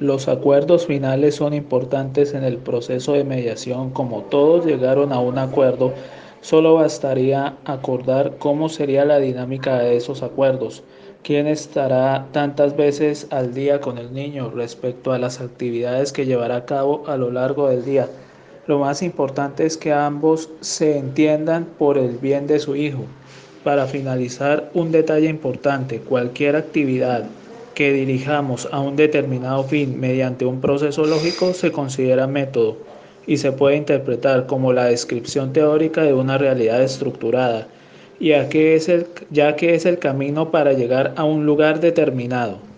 Los acuerdos finales son importantes en el proceso de mediación. Como todos llegaron a un acuerdo, solo bastaría acordar cómo sería la dinámica de esos acuerdos, quién estará tantas veces al día con el niño respecto a las actividades que llevará a cabo a lo largo del día. Lo más importante es que ambos se entiendan por el bien de su hijo. Para finalizar, un detalle importante, cualquier actividad que dirijamos a un determinado fin mediante un proceso lógico se considera método y se puede interpretar como la descripción teórica de una realidad estructurada, ya que es el, ya que es el camino para llegar a un lugar determinado.